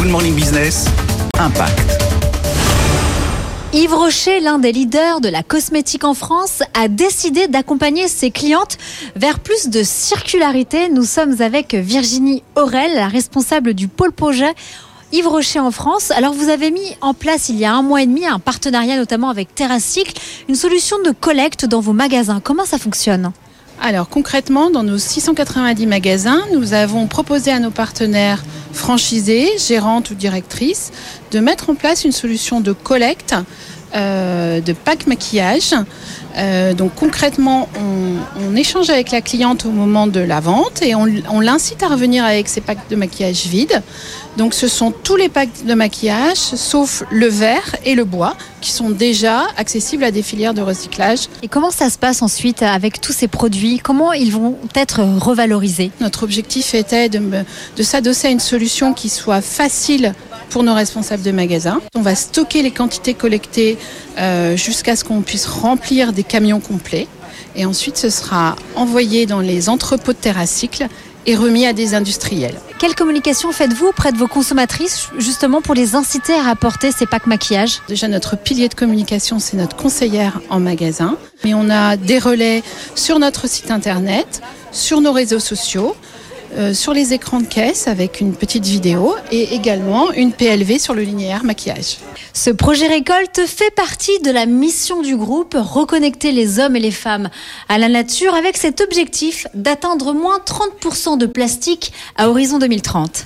Good Morning Business, Impact. Yves Rocher, l'un des leaders de la cosmétique en France, a décidé d'accompagner ses clientes vers plus de circularité. Nous sommes avec Virginie Aurel, la responsable du pôle projet Yves Rocher en France. Alors vous avez mis en place il y a un mois et demi un partenariat notamment avec TerraCycle, une solution de collecte dans vos magasins. Comment ça fonctionne? Alors concrètement, dans nos 690 magasins, nous avons proposé à nos partenaires franchisés, gérantes ou directrices, de mettre en place une solution de collecte euh, de pack maquillage. Euh, donc concrètement, on, échange avec la cliente au moment de la vente et on, l'incite à revenir avec ses packs de maquillage vides. Donc ce sont tous les packs de maquillage, sauf le verre et le bois, qui sont déjà accessibles à des filières de recyclage. Et comment ça se passe ensuite avec tous ces produits? Comment ils vont être revalorisés? Notre objectif était de, de s'adosser à une solution qui soit facile pour nos responsables de magasins. On va stocker les quantités collectées euh, jusqu'à ce qu'on puisse remplir des camions complets. Et ensuite, ce sera envoyé dans les entrepôts de terracycle et remis à des industriels. Quelle communication faites-vous auprès de vos consommatrices justement pour les inciter à rapporter ces packs maquillage? Déjà notre pilier de communication c'est notre conseillère en magasin. Mais on a des relais sur notre site internet, sur nos réseaux sociaux. Euh, sur les écrans de caisse avec une petite vidéo et également une PLV sur le linéaire maquillage. Ce projet récolte fait partie de la mission du groupe Reconnecter les hommes et les femmes à la nature avec cet objectif d'atteindre moins 30% de plastique à horizon 2030.